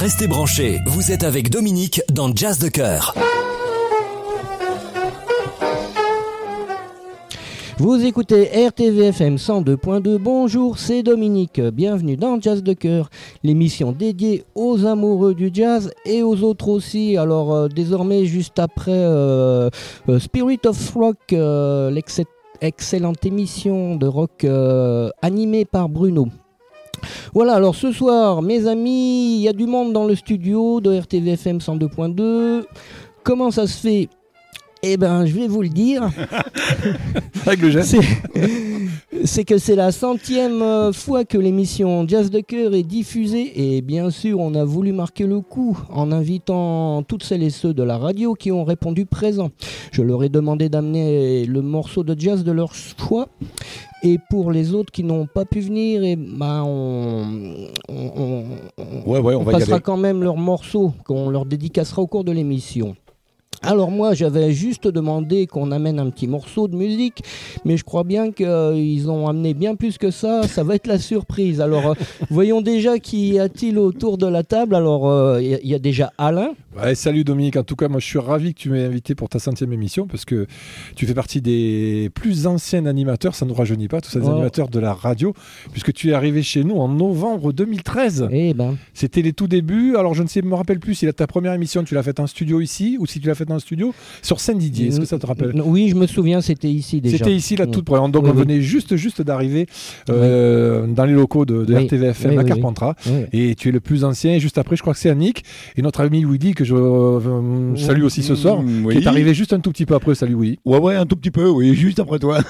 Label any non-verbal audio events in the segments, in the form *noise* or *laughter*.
Restez branchés, vous êtes avec Dominique dans Jazz de Cœur. Vous écoutez RTVFM 102.2. Bonjour, c'est Dominique. Bienvenue dans Jazz de Cœur, l'émission dédiée aux amoureux du jazz et aux autres aussi. Alors, euh, désormais, juste après euh, euh, Spirit of Rock, l'excellente émission de rock animée par Bruno. Voilà, alors ce soir, mes amis, il y a du monde dans le studio de RTVFM 102.2. Comment ça se fait? Eh ben, je vais vous le dire. *laughs* Avec le geste. C'est que c'est la centième euh, fois que l'émission Jazz de cœur est diffusée et bien sûr on a voulu marquer le coup en invitant toutes celles et ceux de la radio qui ont répondu présent. Je leur ai demandé d'amener le morceau de jazz de leur choix et pour les autres qui n'ont pas pu venir, et on, on, passera quand même leur morceau qu'on leur dédicacera au cours de l'émission. Alors moi j'avais juste demandé qu'on amène un petit morceau de musique, mais je crois bien qu'ils ont amené bien plus que ça, ça va être la surprise. Alors euh, *laughs* voyons déjà qui a-t-il autour de la table. Alors euh, il y, a déjà Alain. salut Dominique, en tout cas moi je suis ravi que tu m'aies invité pour ta centième émission parce que tu fais partie des plus anciens animateurs, ça ne nous rajeunit pas, tous ces oh. animateurs de la radio, puisque tu es arrivé chez nous en novembre 2013. Eh ben. C'était les tout débuts, alors je ne sais, me rappelle plus si ta première émission tu l'as faite en studio ici ou si tu l'as faite dans le studio sur Saint-Didier. Est-ce que ça te rappelle Oui, je me souviens, c'était ici déjà. C'était ici, la toute première. Donc on venait juste, juste d'arriver euh, dans les locaux de, de RTVFM à Carpentras. Et tu es le plus ancien. Et juste après, je crois que c'est Annick et notre ami Willy, que je euh, salue aussi ce soir, qui est arrivé juste un tout petit peu après. Salut Willy. Ouais, ouais, un tout petit peu, oui, *laughs* juste après toi.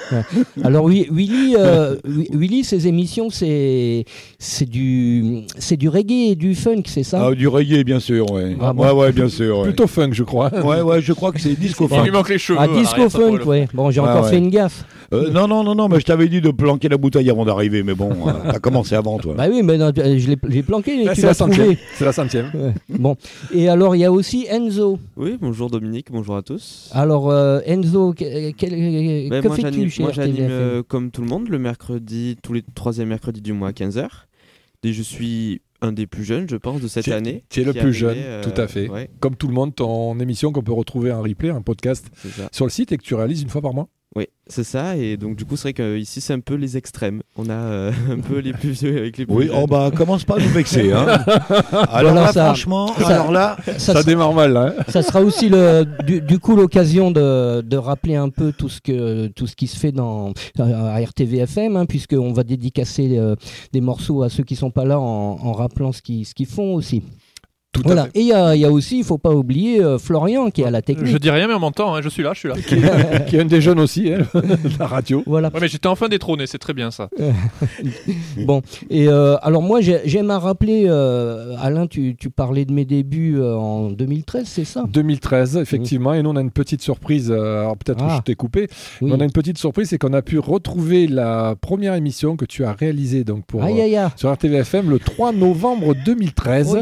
Alors, oui, Willy, euh, *laughs* Willy, ses émissions, c'est du, du reggae et du funk, c'est ça? Ah, Du reggae, bien sûr, ouais. Ah, ouais, ouais, bien sûr. Plutôt funk, je crois. Ouais, ouais, je crois que c'est disco funk. Il lui manque les cheveux. Ah, disco funk, ouais. Bon, j'ai encore fait une gaffe. Euh, non, non, non, non, mais je t'avais dit de planquer la bouteille avant d'arriver, mais bon, euh, t'as commencé avant, toi. Bah oui, mais non, je l'ai planqué. c'est la centième. C'est la centième. Bon, et alors il y a aussi Enzo. Oui, bonjour Dominique, bonjour à tous. Alors euh, Enzo, que, ben, que fais-tu chez Moi, j'anime comme tout le monde le mercredi, tous les troisième mercredis du mois à 15h. Et je suis un des plus jeunes, je pense, de cette année. Tu es le plus jeune, tout à fait. Comme tout le monde, ton émission qu'on peut retrouver en replay, un podcast sur le site et que tu réalises une fois par mois. Oui, c'est ça. Et donc, du coup, c'est vrai qu'ici, c'est un peu les extrêmes. On a euh, *laughs* un peu les plus vieux avec les plus Oui, oh bah, commence pas à nous vexer. Hein. *laughs* alors là, franchement, ça, alors là, ça, démarre mal. Là, hein. Ça sera aussi, le, du, coup, l'occasion de, de, rappeler un peu tout ce, que, tout ce qui se fait dans, à RTVFM, hein, puisqu'on va dédicacer euh, des morceaux à ceux qui sont pas là en, en rappelant ce qu'ils ce qu'ils font aussi voilà. Et il y, a aussi, il ne faut pas oublier euh, Florian qui est à la technique. Je dis rien, mais en m'entend, hein, je suis là, je suis là. qui est *laughs* un des jeunes aussi, hein, *laughs* la radio. Voilà. mais j'étais enfin détrôné, c'est très bien ça. *laughs* bon, et euh, alors moi, j'aime à rappeler, euh, Alain, tu, parlais de mes débuts en 2013, c'est ça? 2013, effectivement. Et nous, on a une petite surprise. alors peut-être que je ah. t'ai coupé. Mais on a une petite surprise, c'est qu'on a pu retrouver la première émission que tu as réalisée donc pour sur RTVFM le 3 novembre 2013.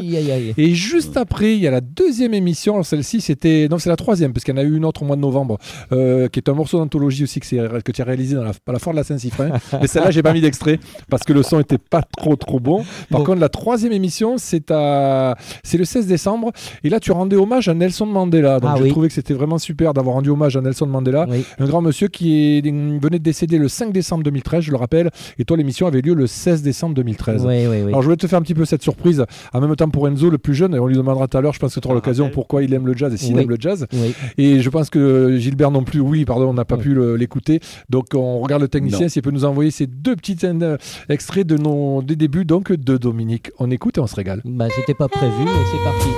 et juste après, il y a la deuxième émission. Celle-ci, c'était. Non, c'est la troisième, parce qu'il y en a eu une autre au mois de novembre, euh, qui est un morceau d'anthologie aussi que, que tu as réalisé dans la, à la foire de la Saint-Cyprin. *laughs* Mais celle-là, j'ai pas mis d'extrait, parce que le son était pas trop, trop bon. Par contre, la troisième émission, c'est à... c'est le 16 décembre. Et là, tu rendais hommage à Nelson Mandela. Donc, ah j'ai trouvé que c'était vraiment super d'avoir rendu hommage à Nelson Mandela, un grand monsieur qui est... venait de décéder le 5 décembre 2013, je le rappelle. Et toi, l'émission avait lieu le 16 décembre 2013. Alors, je voulais te faire un petit peu cette surprise. En même temps, pour Enzo, le plus jeune, et on lui demandera tout à l'heure, je pense que tu auras l'occasion pourquoi il aime le jazz et s'il aime le jazz. Et je pense que Gilbert non plus, oui, pardon, on n'a pas pu l'écouter. Donc on regarde le technicien s'il peut nous envoyer ces deux petits euh, extraits de nos, des débuts donc de Dominique. On écoute et on se régale. Bah, c'était pas prévu, mais c'est parti.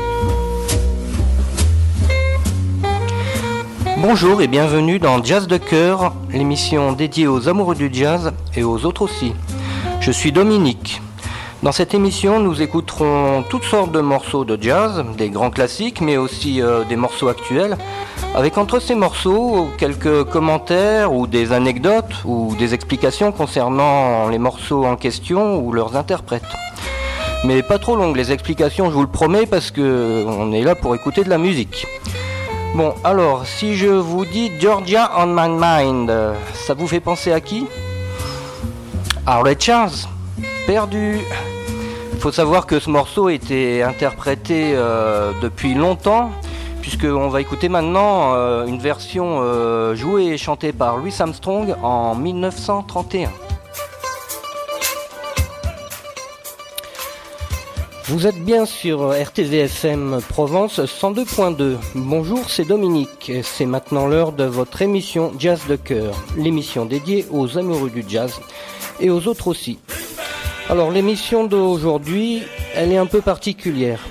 Bonjour et bienvenue dans Jazz de cœur, l'émission dédiée aux amoureux du jazz et aux autres aussi. Je suis Dominique. Dans cette émission, nous écouterons toutes sortes de morceaux de jazz, des grands classiques, mais aussi euh, des morceaux actuels, avec entre ces morceaux quelques commentaires ou des anecdotes ou des explications concernant les morceaux en question ou leurs interprètes. Mais pas trop longues les explications, je vous le promets, parce que on est là pour écouter de la musique. Bon, alors, si je vous dis Georgia on my mind, ça vous fait penser à qui? Ray Charles Perdu faut savoir que ce morceau était interprété euh, depuis longtemps, puisqu'on va écouter maintenant euh, une version euh, jouée et chantée par Louis Armstrong en 1931. Vous êtes bien sur RTVFM Provence 102.2. Bonjour, c'est Dominique. C'est maintenant l'heure de votre émission Jazz de cœur, l'émission dédiée aux amoureux du jazz et aux autres aussi. Alors l'émission d'aujourd'hui, elle est un peu particulière.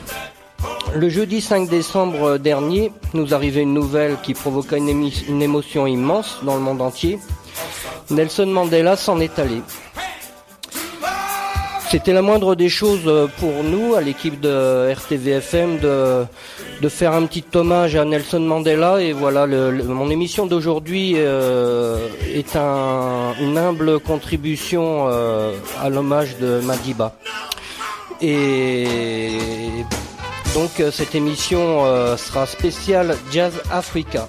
Le jeudi 5 décembre dernier, nous arrivait une nouvelle qui provoqua une, une émotion immense dans le monde entier. Nelson Mandela s'en est allé. C'était la moindre des choses euh, pour nous, à l'équipe de RTVFM, de, de faire un petit hommage à Nelson Mandela. Et voilà, le, mon émission d'aujourd'hui euh, est un, une humble contribution euh, à l'hommage de Madiba. Et donc cette émission euh, sera spéciale Jazz Africa.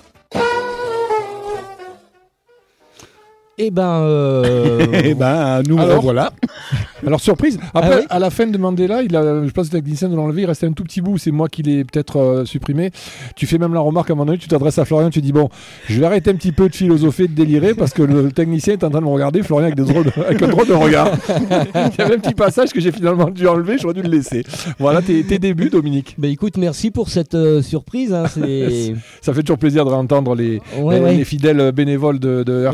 Eh ben, euh... *laughs* eh ben, nous Alors voilà. Alors surprise. Après, Ah oui à la fin de Mandela, il a, je pense que le technicien de l'enlever. Il restait un tout petit bout. C'est moi qui l'ai peut-être euh, supprimé. Tu fais même la remarque à un moment donné. Tu t'adresses à Florian. Tu dis bon, je vais arrêter un petit peu de philosopher, de délirer parce que le technicien est en train de me regarder. Florian avec, des drôles de- avec un drôle de regard. *laughs* il y avait un petit passage que j'ai finalement dû enlever. J'aurais dû le laisser. Voilà tes, tes débuts, Dominique. bah écoute, merci pour cette euh, surprise. hein. *laughs* Ça fait toujours plaisir de réentendre les, Ouais, les, ouais. les fidèles bénévoles de, de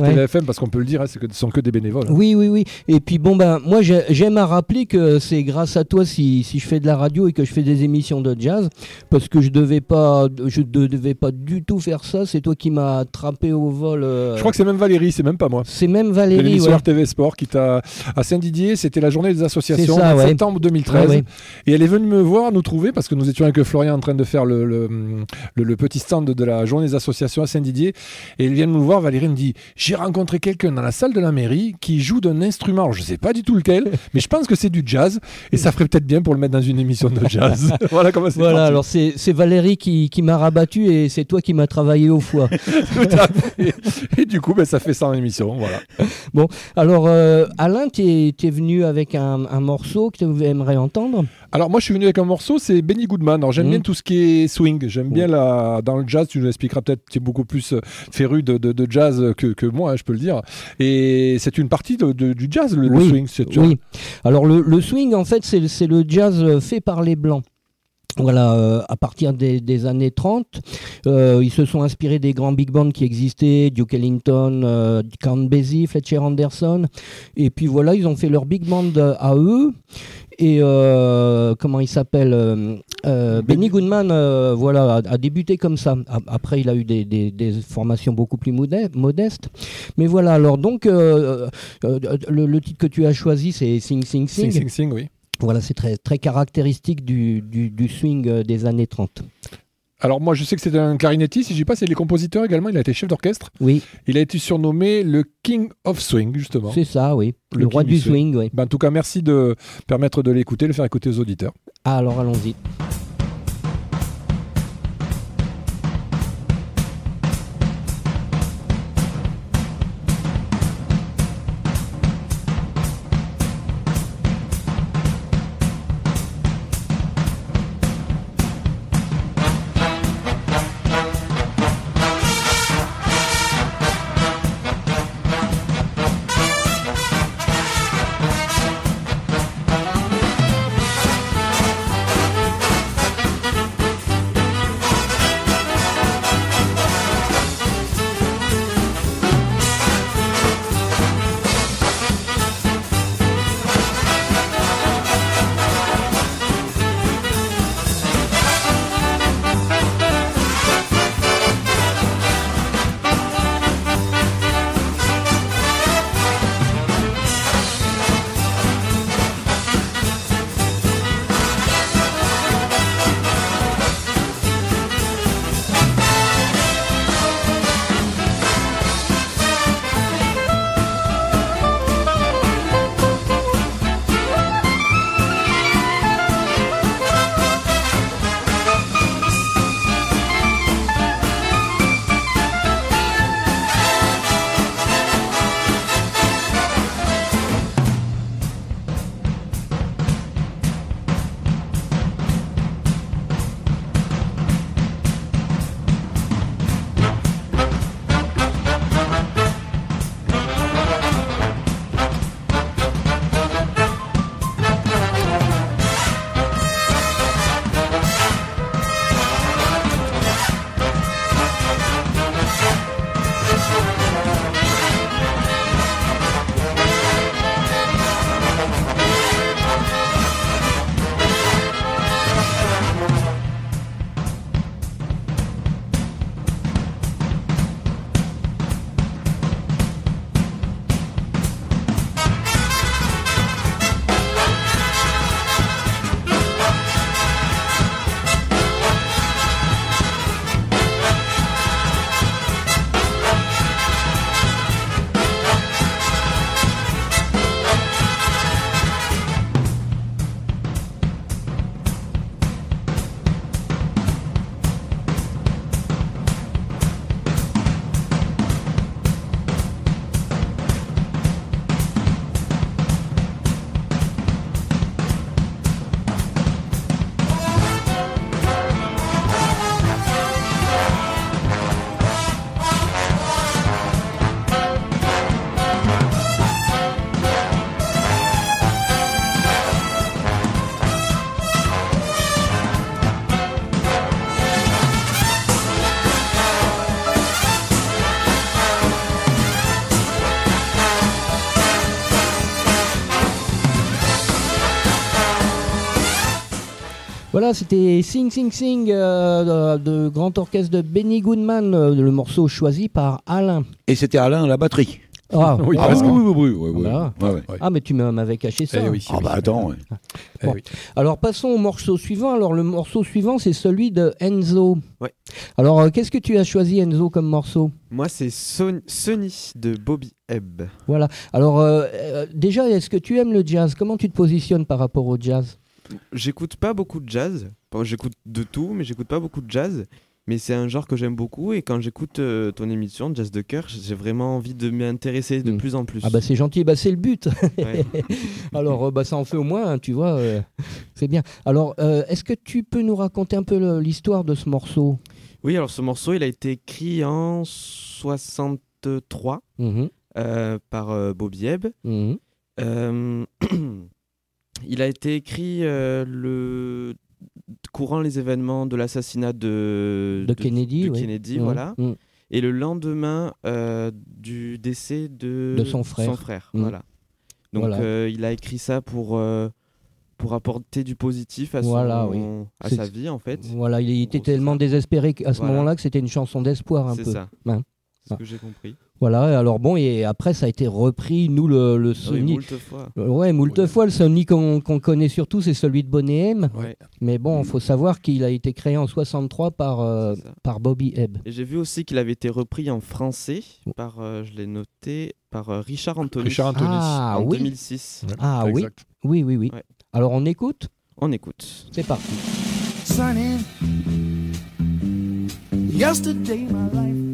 parce qu'on peut le dire, hein, c'est que ce sont que des bénévoles. hein. Oui, oui, oui. Et puis bon, ben, moi, j'ai- j'aime à rappeler que c'est grâce à toi si, si je fais de la radio et que je fais des émissions de jazz, parce que je devais pas, je ne devais pas du tout faire ça. C'est toi qui m'as attrapé au vol. euh, Je crois que c'est même Valérie, c'est même pas moi. c'est même Valérie. l'émission ouais. RTV Sport qui t'a à Saint-Didier, c'était la journée des associations ça, en ouais. septembre 2013 Ouais, ouais. et elle est venue me voir nous trouver parce que nous étions avec Florian en train de faire le, le, le- le petit stand de la journée des associations à Saint-Didier et elle vient de nous voir Valérie me dit j'ai rencontré quelqu'un dans la salle de la mairie qui joue d'un instrument Alors, je sais pas du tout lequel *laughs* mais je pense que c'est du jazz et ça ferait peut-être bien pour le mettre dans une émission de jazz *laughs* *laughs* voilà comment c'est Voilà, parti. alors c'est Valérie qui, qui m'a rabattu et c'est toi qui m'as travaillé au foie. *laughs* Tout à fait. et du coup ben, ça fait ça en émission voilà Alors, euh, Alain, tu es, venu avec un, un morceau que tu aimerais entendre? Alors moi je suis venu avec un morceau, c'est Benny Goodman. Alors j'aime Mhm. bien tout ce qui est swing, j'aime bien la dans le jazz. Tu nous expliqueras peut-être, tu es beaucoup plus euh, féru de, de- de jazz que, que moi, hein, je peux le dire. Et c'est une partie de- du jazz, le, swing. Oui. Alors, le, le swing, en fait, c'est le jazz fait par les Blancs. Voilà, euh, à partir des, des années 30, euh, ils se sont inspirés des grands big bands qui existaient, Duke Ellington, euh, Count Basie, Fletcher Anderson, et puis voilà, ils ont fait leur big band euh, à eux. Et euh, comment il s'appelle euh, Benny Goodman, euh, voilà, a, a débuté comme ça. Après, il a eu des, des- des formations beaucoup plus modestes. Mais voilà, alors donc, euh, euh, le, le titre que tu as choisi, c'est Sing Sing Sing. Sing, sing, sing, oui. Voilà, c'est très, très caractéristique du, du, du swing euh, des années 30. Alors moi je sais que c'est un clarinettiste, si je dis pas, c'est les compositeurs également. Il a été chef d'orchestre. Oui, Il a été surnommé le King of Swing justement. c'est ça, oui. Le, Le roi du swing. swing, oui. Ben, en tout cas, merci de permettre de l'écouter, de le faire écouter aux auditeurs. Alors allons-y. Voilà, c'était Sing Sing Sing euh, de, Grand Orchestre de Benny Goodman, euh, le morceau choisi par Alain. Et c'était Alain à la batterie. Ah, oui, ah, oui, oui, oui, ah, mais tu m'avais caché ça. Eh oui, ah, bah attends. Eh Alors, passons au morceau suivant. Alors, le morceau suivant, c'est celui de Enzo. Ouais. Alors, euh, qu'est-ce que tu as choisi, Enzo, comme morceau? Moi, c'est Sunny de Bobby Ebb. Voilà. Alors, euh, euh, déjà, est-ce que tu aimes le jazz? Comment tu te positionnes par rapport au jazz? J'écoute pas beaucoup de jazz. J'écoute de tout, mais j'écoute pas beaucoup de jazz. Mais c'est un genre que j'aime beaucoup et quand j'écoute euh, ton émission Jazz de cœur, j'ai vraiment envie de m'y intéresser de hmm. plus en plus. Ah bah c'est gentil, bah c'est le but. *laughs* Alors euh, bah ça en fait au moins, hein, tu vois, euh, c'est bien. Alors est-ce que tu peux nous raconter un peu l'histoire de ce morceau? Oui, alors ce morceau il a été écrit en 63 mmh par Bobby Ebb. Mmh il a été écrit le courant les événements de l'assassinat de, de, Kennedy, Kennedy voilà. Mm. Et le lendemain euh, du décès de, de son frère. Son frère mm. voilà. Donc euh, il a écrit ça pour, euh, pour apporter du positif à, son, à sa vie en fait. Voilà, il était tellement désespéré à ce moment-là que c'était une chanson d'espoir un peu. C'est ça. Hein. C'est ce que j'ai compris. Voilà, alors bon, et après ça a été repris, nous le, le Sony. Oui, fois. Ouais, moult fois. Le Sony qu'on connaît surtout, c'est celui de Bonnet M. Mais bon, il faut savoir qu'il a été créé en 63 par, euh, par Bobby Ebb. Et j'ai vu aussi qu'il avait été repris en français par, euh, je l'ai noté, par euh, Richard Anthony. Richard Anthony. Ah, en 2006. ah oui, oui, oui, oui. Alors on écoute On écoute. C'est parti. Yesterday my life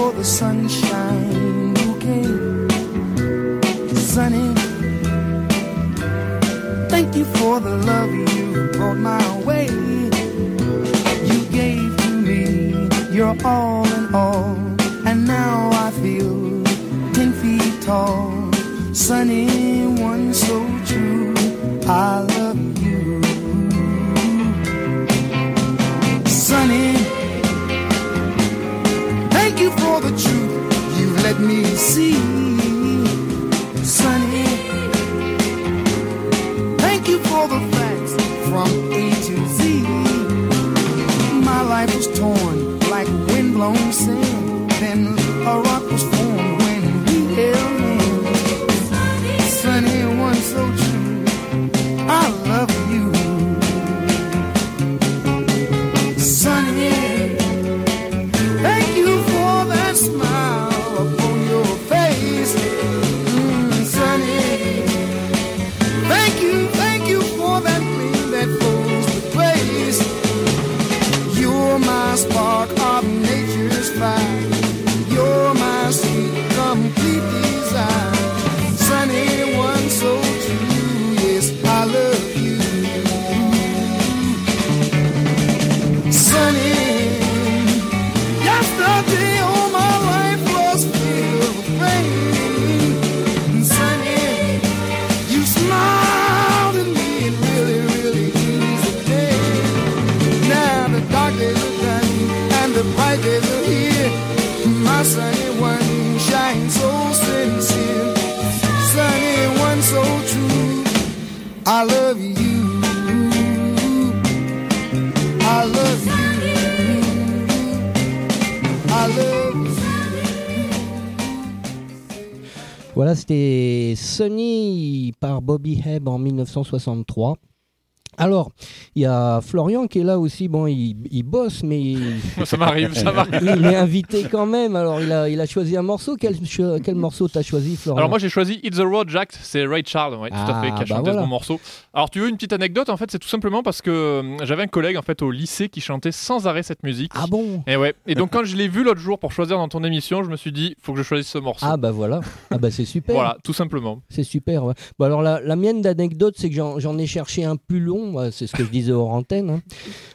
for the sunshine bouquet, sunny. Thank you for the love you brought my way. You gave to me your all in all, and now I feel ten feet tall. Sunny, one so true. I me see, c'était Sunny par Bobby Hebb en 1963. Alors, il y a Florian qui est là aussi. Bon, il, bosse, mais. *laughs* ça m'arrive, ça m'arrive. Il est invité quand même. Alors, il a, il a choisi un morceau. Quel, quel morceau t'as choisi, Florian Alors, moi, j'ai choisi It's the Road, Jack. C'est Ray Charles, ouais, tout à fait, qui a ah, bah chanté ce morceau. Alors, tu veux une petite anecdote En fait, c'est tout simplement parce que euh, j'avais un collègue en fait au lycée qui chantait sans arrêt cette musique. Ah bon? Et ouais. Et donc, quand je l'ai vu l'autre jour pour choisir dans ton émission, je me suis dit, faut que je choisisse ce morceau. Ah bah voilà. Ah bah c'est super. voilà, tout simplement. C'est super. Bon alors la, la mienne d'anecdote, c'est que j'en ai cherché un plus long C'est ce que je disais hors antenne. Hein.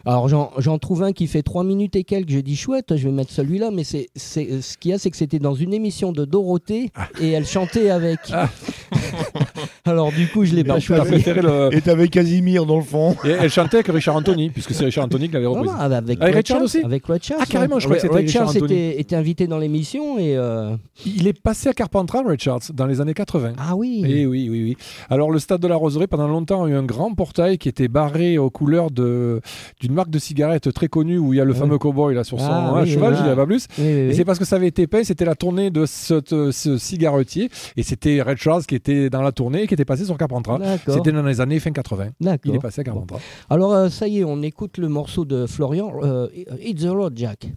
Alors j'en trouve un qui fait 3 minutes et quelques. Je dis chouette, je vais mettre celui-là. Mais c'est ce qu'il y a, c'est que c'était dans une émission de Dorothée et elle chantait avec. Ah. *laughs* Alors du coup, je l'ai pas choisi. Le... Et t'avais Casimir dans le fond. Et elle chantait avec Richard Anthony, puisque c'est Richard Anthony qui l'avait repris. avec, avec Richard aussi. Avec Richard. Ah carrément, je crois que c'était Richard était, était, invité dans l'émission et. Euh, Il est passé à Carpentras, Richards, dans les années 80. Ah oui. Et oui, oui, oui. Alors le stade de la Roseraie, pendant longtemps, a eu un grand portail qui était barré aux couleurs de d'une marque de cigarettes très connue où il y a le fameux cowboy là sur son ah cheval, je dirais pas plus. et c'est parce que ça avait été peint, c'était la tournée de ce, ce cigarettier et c'était Red Charles qui était dans la tournée et qui était passé sur Carpentras. C'était dans les années fin 80. Il est passé à Carpentras. Alors euh, ça y est, on écoute le morceau de Florian, euh, It's the Road Jack.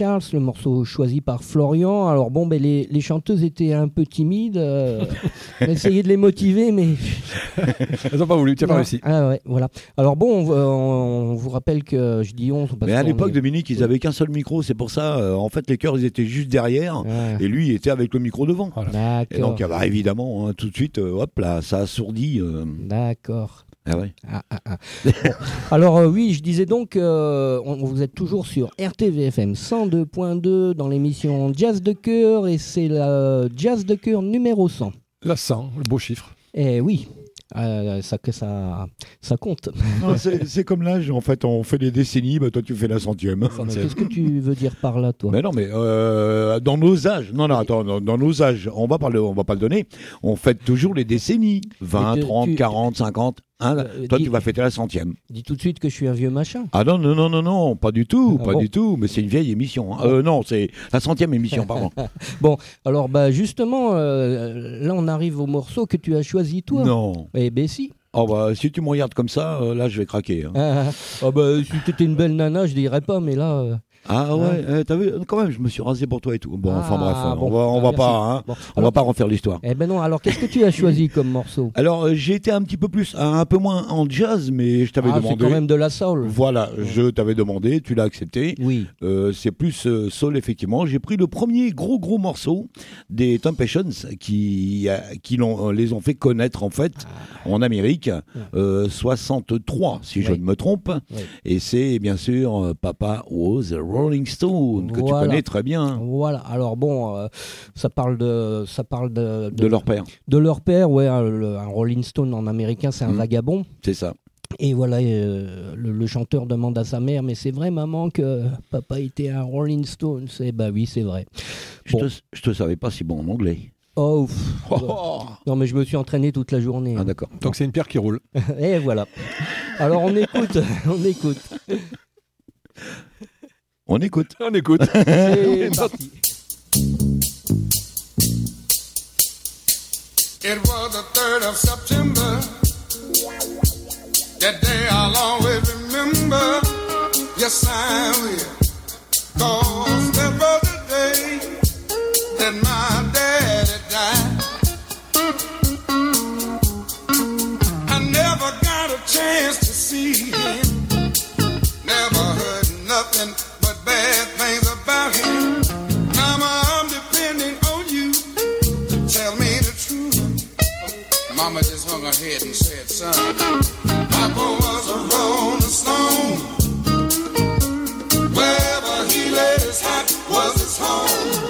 Charles, le morceau choisi par Florian. Alors bon, ben, les, les chanteuses étaient un peu timides. Euh, *laughs* on a essayé de les motiver, mais... *laughs* Elles n'ont pas voulu, tu n'as pas réussi. Ah ouais, voilà. Alors bon, on, vous rappelle que je dis 11. mais à l'époque, Dominique, ils n'avaient qu'un seul micro, c'est pour ça. Euh, en fait, les chœurs, ils étaient juste derrière. Et lui, il était avec le micro devant. Et donc, bah, évidemment, hein, tout de suite, hop là, ça assourdit. D'accord. Ah ouais. Ah, ah, ah. Alors euh, oui, je disais donc, euh, vous êtes toujours sur RTVFM 102.2 dans l'émission Jazz de cœur et c'est la Jazz de cœur numéro 100. La 100, le beau chiffre. Eh oui. Euh, ça, ça, ça compte. C'est comme l'âge, en fait, on fait des décennies, bah, toi tu fais la centième. Qu'est-ce que tu veux dire par là, toi? Mais non, mais dans nos âges, non, non, attends, dans, nos âges, on va, pas on va pas le donner, on fête toujours les décennies, 20, 30, 40, 50. Hein, euh, toi, tu vas fêter la centième. Dis tout de suite que je suis un vieux machin. Ah non, non, non, non, non, pas du tout, ah pas du tout. Mais c'est une vieille émission. Hein. Euh, non, c'est la centième émission, pardon. *laughs* bon, alors bah justement, euh, là on arrive au morceau que tu as choisi toi. Non. Eh ben si. Oh bah si tu me regardes comme ça, là je vais craquer. Hein. Ah, *laughs* ah, ah, bah si t'étais une belle nana, je dirais pas, mais là. Ah ouais, eh, t'as vu, quand même, je me suis rasé pour toi et tout. Bon, enfin bref, ah, on va, on va pas, hein, on va pas refaire l'histoire. Eh ben non, alors qu'est-ce que tu as choisi *laughs* comme morceau Alors euh, j'ai été un petit peu plus, un peu moins en jazz, mais je t'avais ah, demandé. C'est quand même de la soul. Voilà, je t'avais demandé, tu l'as accepté. Oui. Euh, c'est plus euh, soul effectivement. J'ai pris le premier gros gros morceau des Temptations qui qui les ont fait connaître en fait ah. en Amérique, 63 si je ne me trompe. Et c'est bien sûr Papa was a Rolling Stone que tu connais très bien. Voilà. Alors bon, euh, ça parle de, ça parle de, de, leur père. De leur père, ouais. Un, Rolling Stone en américain, c'est un mmh. vagabond. C'est ça. Et voilà, euh, le, chanteur demande à sa mère, mais c'est vrai, maman, que papa était un Rolling Stone. C'est bah oui, c'est vrai. Je, te, te savais pas si bon en anglais. Oh, oh, Non, mais je me suis entraîné toute la journée. Ah, d'accord. Donc c'est une pierre qui roule. *laughs* Et voilà. Alors on écoute, *laughs* on écoute. On écoute. On écoute. *laughs* C'est parti. It was the 3rd of September. That day I'll always remember. Yes, I will. Cause that was the day that my daddy died. I never got a chance to see him. Never heard nothing head and said, son, Papa was a rolling stone. Wherever he laid his hat was his home.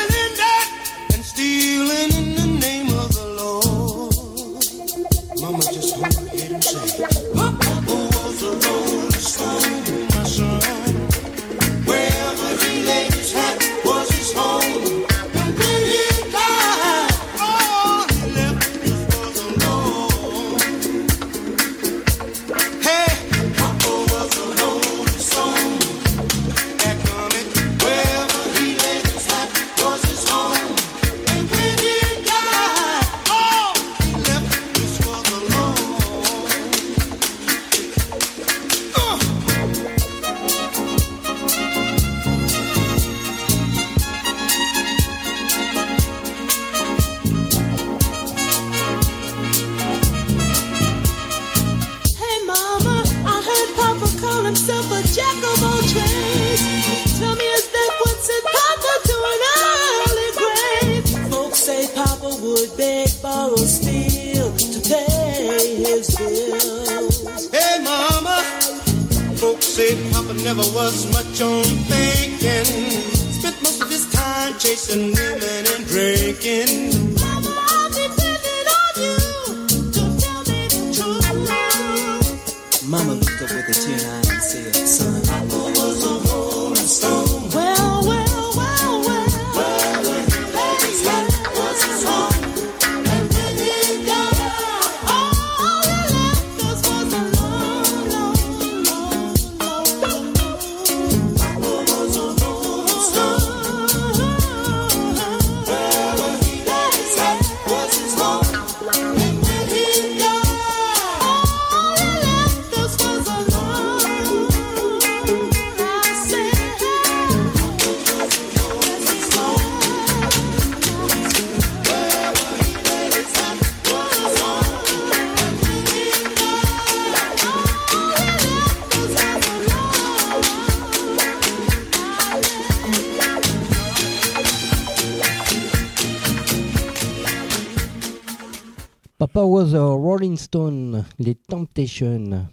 A Rolling Stone, les Temptations.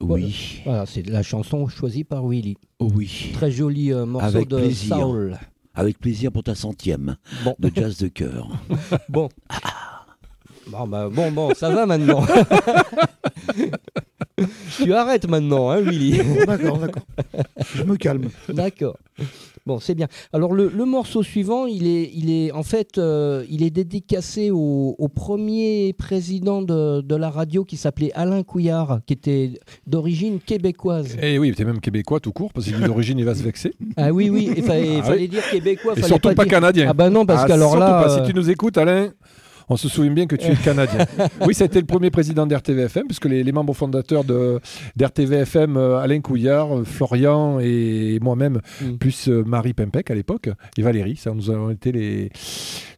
Oui. Voilà, c'est la chanson choisie par Willy. Oui. Très joli euh, morceau Avec de plaisir. soul. Avec plaisir pour ta centième Bon. de jazz de cœur. *laughs* Bon. Bon, bah, bon, bon, ça va maintenant. *laughs* tu arrêtes maintenant, hein, Willy D'accord, d'accord. Je me calme. D'accord. Bon, c'est bien. Alors le, morceau suivant, il est, il est en fait, euh, il est dédicacé au, premier président de, la radio qui s'appelait Alain Couillard, qui était d'origine québécoise. Eh oui, il était même québécois tout court, parce qu'il est d'origine, il va se vexer. *laughs* Ah oui, oui, il fallait, ah dire québécois. Et surtout pas, canadien. Ah bah non, parce ah, qu'alors là, si tu nous écoutes, Alain, on se souvient bien que tu es *laughs* canadien. oui, c'était le premier président d'RTVFM, puisque les, les, membres fondateurs d'RTVFM, euh, Alain Couillard, euh, Florian et moi-même, mm. plus euh, Marie Pempec à l'époque, et Valérie, ça nous avons été les,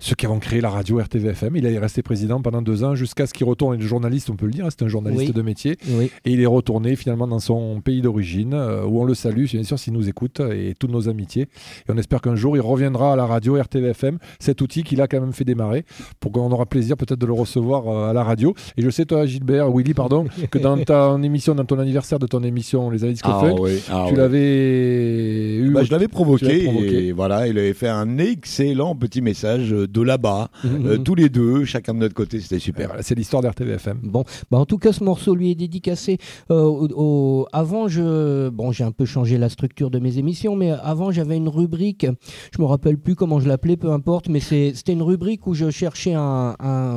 ceux qui avons créé la radio RTVFM. Il est resté président pendant deux ans jusqu'à ce qu'il retourne. Il est journaliste, on peut le dire, c'est un journaliste de métier. Et il est retourné finalement dans son pays d'origine, où on le salue, bien sûr, s'il nous écoute, et toutes nos amitiés. Et on espère qu'un jour, il reviendra à la radio RTVFM, cet outil qu'il a quand même fait démarrer, pour qu'on aura plaisir peut-être de le recevoir euh, à la radio. Et je sais, toi, Gilbert, Willy, pardon, *laughs* que dans ta émission, dans ton anniversaire de ton émission Les Années ah, ah, tu l'avais eu. Bah, je l'avais provoqué, Et voilà, il avait fait un excellent petit message de là-bas, *laughs* mhm. euh, tous les deux, chacun de notre côté, c'était super. c'est l'histoire d'RTVFM. Bon, bah en tout cas, ce morceau lui est dédicacé. Euh, avant, je, bon, j'ai un peu changé la structure de mes émissions, mais avant, j'avais une rubrique, je me rappelle plus comment je l'appelais, peu importe, mais c'était une rubrique où je cherchais un,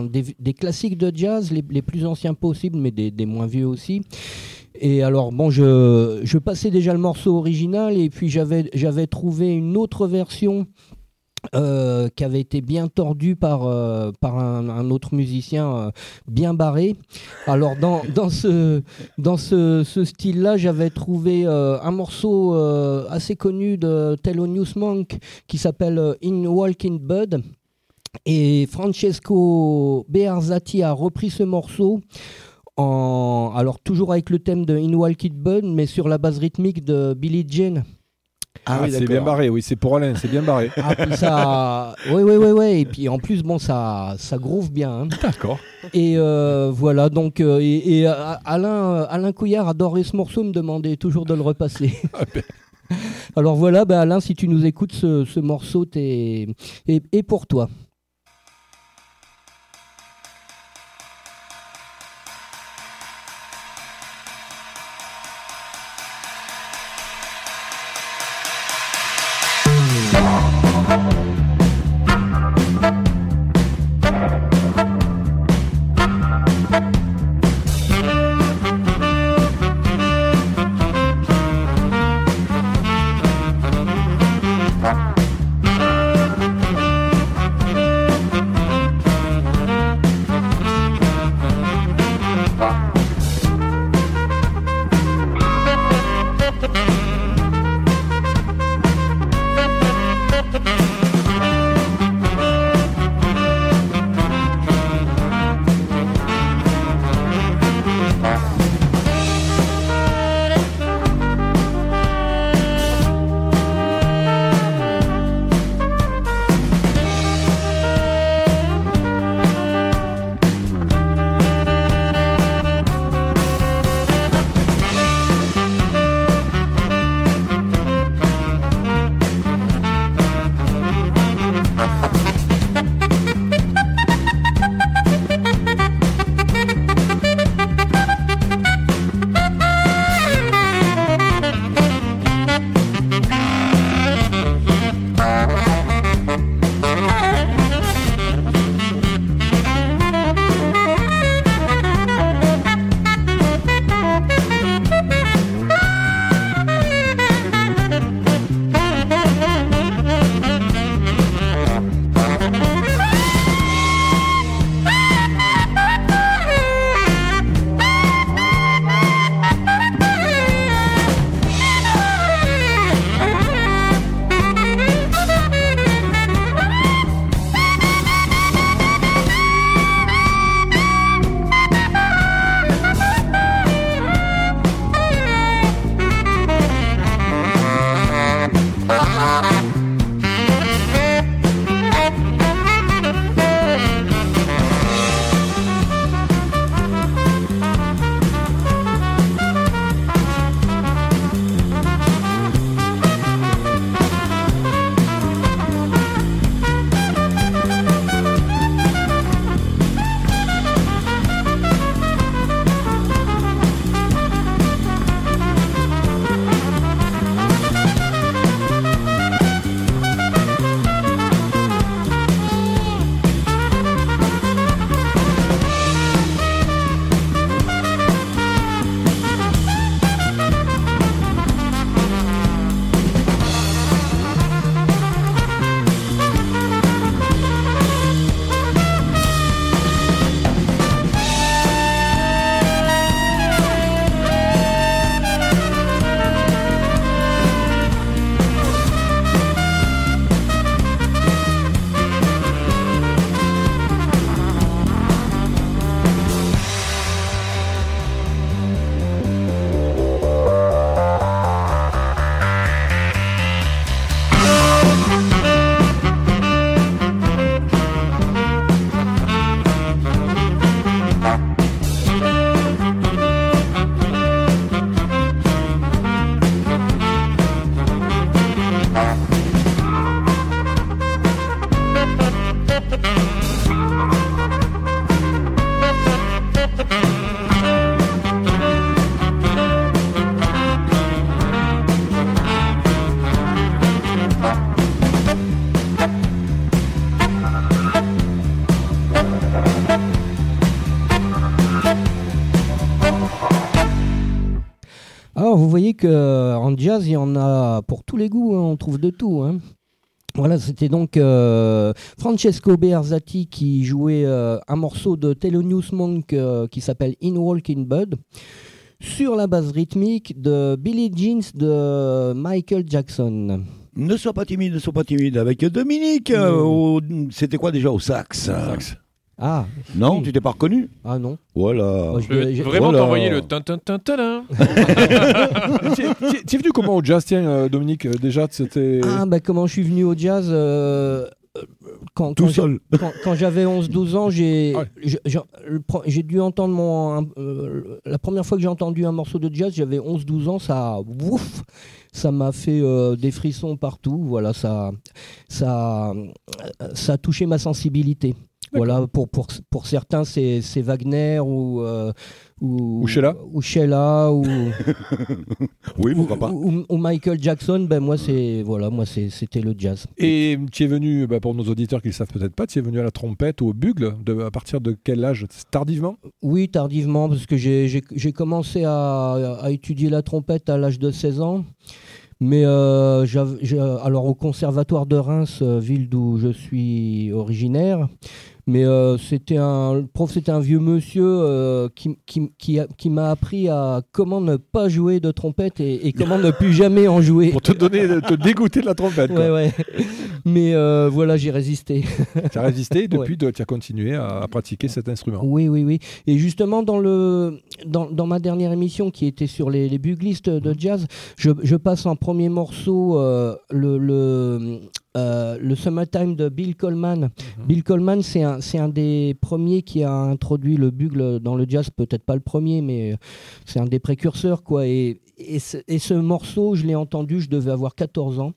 des, classiques de jazz, les, plus anciens possibles, mais des, moins vieux aussi. Et alors, bon, je, je, passais déjà le morceau original et puis j'avais trouvé une autre version euh, qui avait été bien tordu par, euh, par un, autre musicien euh, bien barré. Alors dans, dans ce, dans ce style-là, j'avais trouvé un morceau assez connu de Thelonious Monk qui s'appelle In Walking Bud. Et Francesco Bearzati a repris ce morceau. En, alors toujours avec le thème de In Walking Bud, mais sur la base rythmique de Billie Jean. Ah, oui, c'est bien barré, oui, c'est pour Alain, c'est bien barré. Ah, puis ça... Oui, oui, oui, oui, et puis en plus, bon, ça, ça groove bien. Hein. D'accord. Et euh, voilà, donc, euh, et, euh, Alain, Alain Couillard adorait ce morceau, me demandait toujours de le repasser. *laughs* Ah, ben. Alors voilà, ben Alain, si tu nous écoutes, ce, ce morceau est, est pour toi. Musique, en jazz, il y en a pour tous les goûts, hein, on trouve de tout. Hein. Voilà, c'était donc Francesco Bearzati qui jouait un morceau de Thelonious Monk qui s'appelle In Walking Bud sur la base rythmique de Billy Jeans de Michael Jackson. Ne sois pas timide, ne sois pas timide. Avec Dominique, euh, c'était quoi déjà au sax Ah. Non, tu t'es pas reconnu? Ah non. Voilà. je vais vraiment t'envoyer le tin tin tin tin. *laughs* Tu es venu comment au jazz, tiens, euh, Dominique euh, Déjà, c'était. Ah, bah comment je suis venu au jazz quand, Tout seul. *laughs* Quand, j'avais 11-12 ans, j'ai j'ai dû entendre mon. la première fois que j'ai entendu un morceau de jazz, j'avais 11-12 ans, ça. Ouf ça m'a fait euh, des frissons partout. Voilà, ça, ça, ça a touché ma sensibilité. Voilà, pour, pour, pour certains, c'est Wagner ou, euh, ou, ou Sheila. Ou, Sheila, ou, *laughs* oui, pourquoi pas. Ou, Michael Jackson, ben moi, c'est voilà, moi c'était le jazz. Et tu es venu, ben, pour nos auditeurs qui ne savent peut-être pas, tu es venu à la trompette ou au bugle de, à partir de quel âge? Tardivement? Oui, tardivement, parce que j'ai commencé à, à, étudier la trompette à l'âge de 16 ans. Mais euh, alors au conservatoire de Reims, euh, ville d'où je suis originaire, mais euh, c'était un le prof, c'était un vieux monsieur euh, qui, qui, qui, qui m'a appris à comment ne pas jouer de trompette et, comment ne plus jamais en jouer. Pour te donner, te dégoûter de la trompette. Ouais, ouais. Mais euh, voilà, j'ai résisté. *laughs* tu as résisté et depuis, tu as continué à, pratiquer cet instrument. Oui, oui, oui. Et justement, dans, le, dans, dans ma dernière émission qui était sur les, les buglistes de jazz, je, je passe en premier morceau le, le euh, le Summertime de Bill Coleman. Mhm. Bill Coleman, c'est un, un, des premiers qui a introduit le bugle dans le jazz, peut-être pas le premier, mais c'est un des précurseurs. quoi. Et, et, et ce morceau, je l'ai entendu, je devais avoir 14 ans.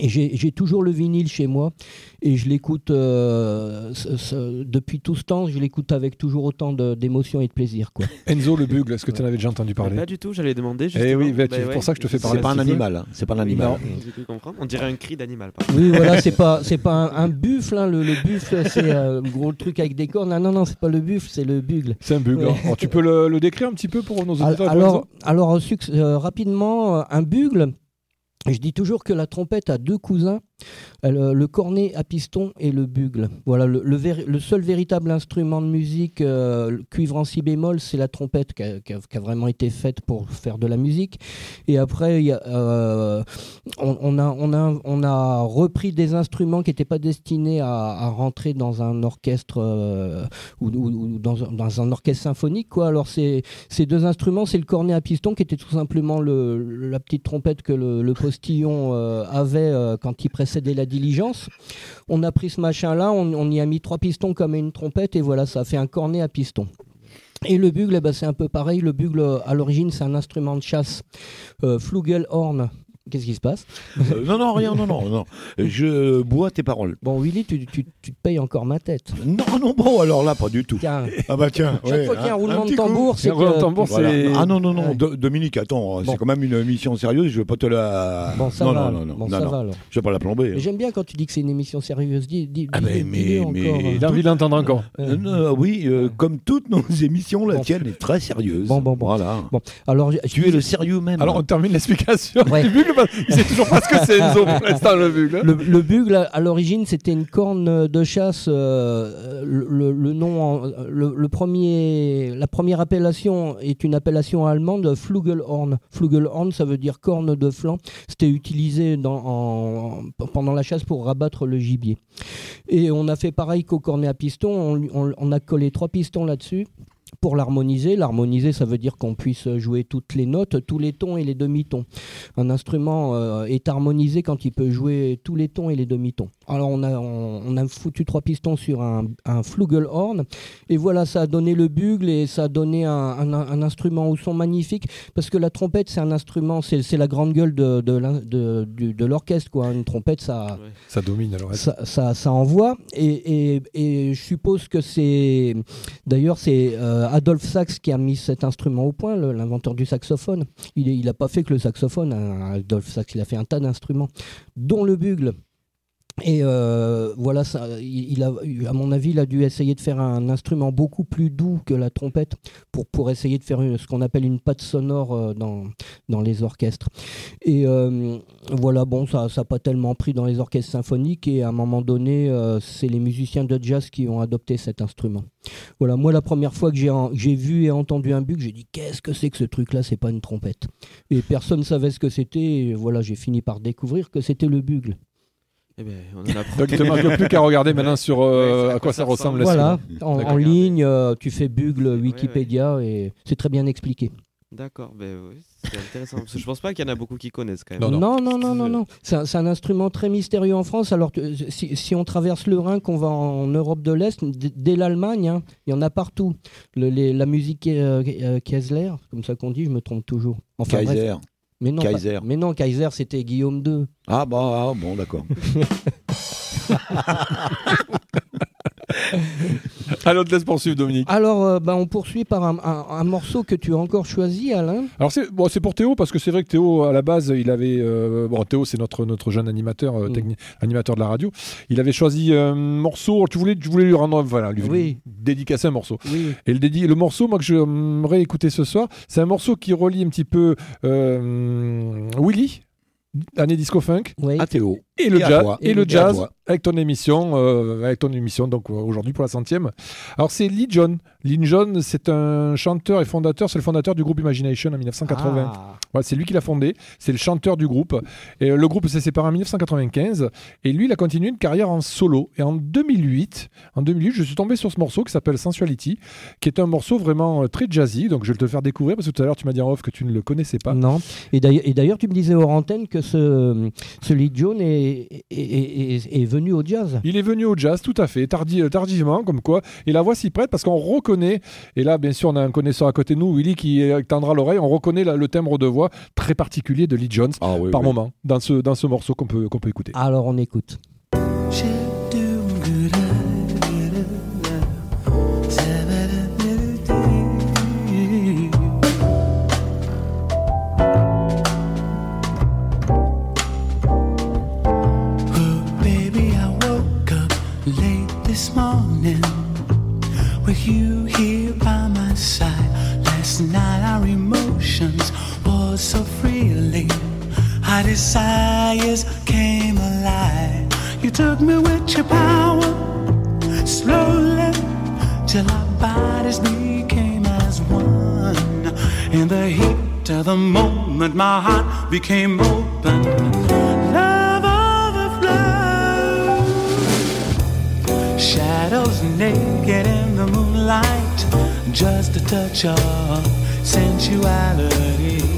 Et j'ai toujours le vinyle chez moi et je l'écoute euh, depuis tout ce temps, je l'écoute avec toujours autant d'émotion et de plaisir. Quoi. *laughs* Enzo le bugle, est-ce que tu en avais déjà entendu parler Pas du tout, j'allais demander. Eh oui, bah, c'est pour ça que je te fais parler. C'est pas un animal, hein. c'est pas un animal. On dirait un cri d'animal. Oui, voilà, c'est pas *laughs* c'est pas un, buffle, hein. le, buffle c'est euh, un gros truc avec des cornes. Non, non, non, c'est pas le buffle, c'est le bugle. C'est un bugle. Tu peux le, décrire un petit peu pour nos auditeurs Alors, alors, euh, rapidement, un bugle. Je dis toujours que la trompette a deux cousins euh, le cornet à piston et le bugle. Voilà, le, seul véritable instrument de musique euh, cuivre en si bémol, c'est la trompette qui a, vraiment été faite pour faire de la musique. Et après, euh, on, a, repris des instruments qui n'étaient pas destinés à, rentrer dans un orchestre ou, dans, un orchestre symphonique. Alors, ces deux instruments, c'est le cornet à piston qui était tout simplement le, la petite trompette que le, postillon avait quand il précédait la diligence. On a pris ce machin-là, on, y a mis trois pistons comme une trompette et voilà, ça fait un cornet à piston. Et le bugle, eh ben, c'est un peu pareil. Le bugle, à l'origine, c'est un instrument de chasse, euh, flugelhorn, Qu'est-ce qui se passe? Euh, Non, non, rien, non, non, non. Je bois tes paroles. Bon, Willy, tu, tu, tu, te payes encore ma tête. Non, non, bon, alors là, pas du tout. Ah bah tiens. Chaque fois qu'il y a un roulement de tambour, c'est que... tambour, c'est... Ah non, non, non, Dominique, attends, c'est quand même une émission sérieuse, je vais pas te la... Bon, ça non, va. Non, non, bon, non, ça va, alors. Je vais pas la plomber. Hein. J'aime bien quand tu dis que c'est une émission sérieuse. Dis, dis, ah mais, mais, mais... Encore, J'ai envie d'entendre encore. Euh, oui, euh, comme toutes nos *laughs* émissions, la tienne est très sérieuse. Bon, bon, bon. Voilà. Bon, alors... Tu es le sérieux même. Alors, on termine l'explication du *laughs* bugle, c'est toujours parce que c'est Enzo pour l'instant le bugle. Le, bugle, à l'origine, c'était une corne de chasse. Euh, le, nom, le, premier, la première appellation est une appellation allemande, Flugelhorn. Flugelhorn, ça veut dire corne de flanc. C'était utilisé pendant la chasse pour rabattre le gibier. Et on a fait pareil qu'au cornet à piston. on a collé trois pistons là-dessus pour l'harmoniser. L'harmoniser, ça veut dire qu'on puisse jouer toutes les notes, tous les tons et les demi-tons. Un instrument euh, est harmonisé quand il peut jouer tous les tons et les demi-tons. Alors on a, on, a foutu trois pistons sur un, un, flugelhorn et voilà, ça a donné le bugle et ça a donné un, un, instrument au son magnifique parce que la trompette c'est un instrument, c'est la grande gueule de, de, de, l'orchestre quoi. Une trompette ça, ça domine alors. Ça, ça, ça envoie et, et, et, je suppose que c'est d'ailleurs c'est euh, Adolphe Sax qui a mis cet instrument au point, l'inventeur du saxophone. Il n'a pas fait que le saxophone, hein, Adolphe Sax, il a fait un tas d'instruments, dont le bugle. Et euh, voilà, ça, il, a, à mon avis, il a dû essayer de faire un instrument beaucoup plus doux que la trompette pour, pour essayer de faire ce qu'on appelle une patte sonore euh, dans, dans les orchestres. Et euh, voilà, bon, ça n'a pas tellement pris dans les orchestres symphoniques et à un moment donné, c'est les musiciens de jazz qui ont adopté cet instrument. Voilà, moi, la première fois que j'ai vu et entendu un bug, j'ai dit qu'est-ce que c'est que ce truc-là? C'est pas une trompette. Et personne ne savait ce que c'était. voilà, j'ai fini par découvrir que c'était le bugle. Eh ben, on en a Donc il ne manque plus qu'à regarder maintenant sur euh, à quoi ça, ressemble. Voilà, en, ligne, euh, tu fais Bugle Wikipédia et c'est très bien expliqué. D'accord, ben c'est intéressant. Parce que je pense pas qu'il y en a beaucoup qui connaissent quand même. Non, non, non, non, non. C'est un, instrument très mystérieux en France. Alors que si, si on traverse le Rhin, qu'on va en Europe de l'Est, dès l'Allemagne, hein, il y en a partout. Le, la musique euh, Kessler, comme ça qu'on dit, je me trompe toujours. Enfin, Kaiser. Mais non, Kaiser. mais non, Kaiser, c'était Guillaume II. Ah, bah, ah, bon, d'accord. *laughs* *laughs* Alors, on te laisse poursuivre, Dominique. Alors, euh, bah, on poursuit par un, morceau que tu as encore choisi, Alain. Alors, c'est bon, pour Théo, parce que c'est vrai que Théo, à la base, il avait. Euh, bon, Théo, c'est notre, notre jeune animateur, euh, mm. animateur de la radio. Il avait choisi un morceau. Tu voulais, tu voulais lui rendre. Voilà, lui oui. dédicacer un morceau. Et le, dédi le morceau, moi, que j'aimerais écouter ce soir, c'est un morceau qui relie un petit peu Willy année disco funk, oui. à Théo et le jazz, et, le jazz avec ton émission, euh, avec ton émission donc euh, aujourd'hui pour la centième. Alors c'est Lee John. Lee John, c'est un chanteur et fondateur, c'est le fondateur du groupe Imagination en 1980. Ah. c'est lui qui l'a fondé, c'est le chanteur du groupe. Et euh, le groupe s'est séparé en 1995 et lui il a continué une carrière en solo. Et en 2008, en 2008, je suis tombé sur ce morceau qui s'appelle Sensuality, qui est un morceau vraiment très jazzy. Donc je vais te le faire découvrir parce que tout à l'heure tu m'as dit en off que tu ne le connaissais pas. Non. Et d'ailleurs tu me disais hors antenne que ce, ce Lee John est est, venu au jazz. Il est venu au jazz, tout à fait, euh, tardivement, comme quoi. Et la voix s'y prête parce qu'on reconnaît, et là, bien sûr, on a un connaisseur à côté de nous, Willy, qui tendra l'oreille, on reconnaît le timbre de voix très particulier de Lee Jones ah par moment dans ce, dans ce morceau qu'on peut, qu'on peut écouter. Alors, on écoute. you so freely. Our desires came alive. You took me with your power, slowly, till our bodies became as one. In the heat of the moment, my heart became open. Love overflowed. Shadows naked in the moonlight. Just a touch of sensuality.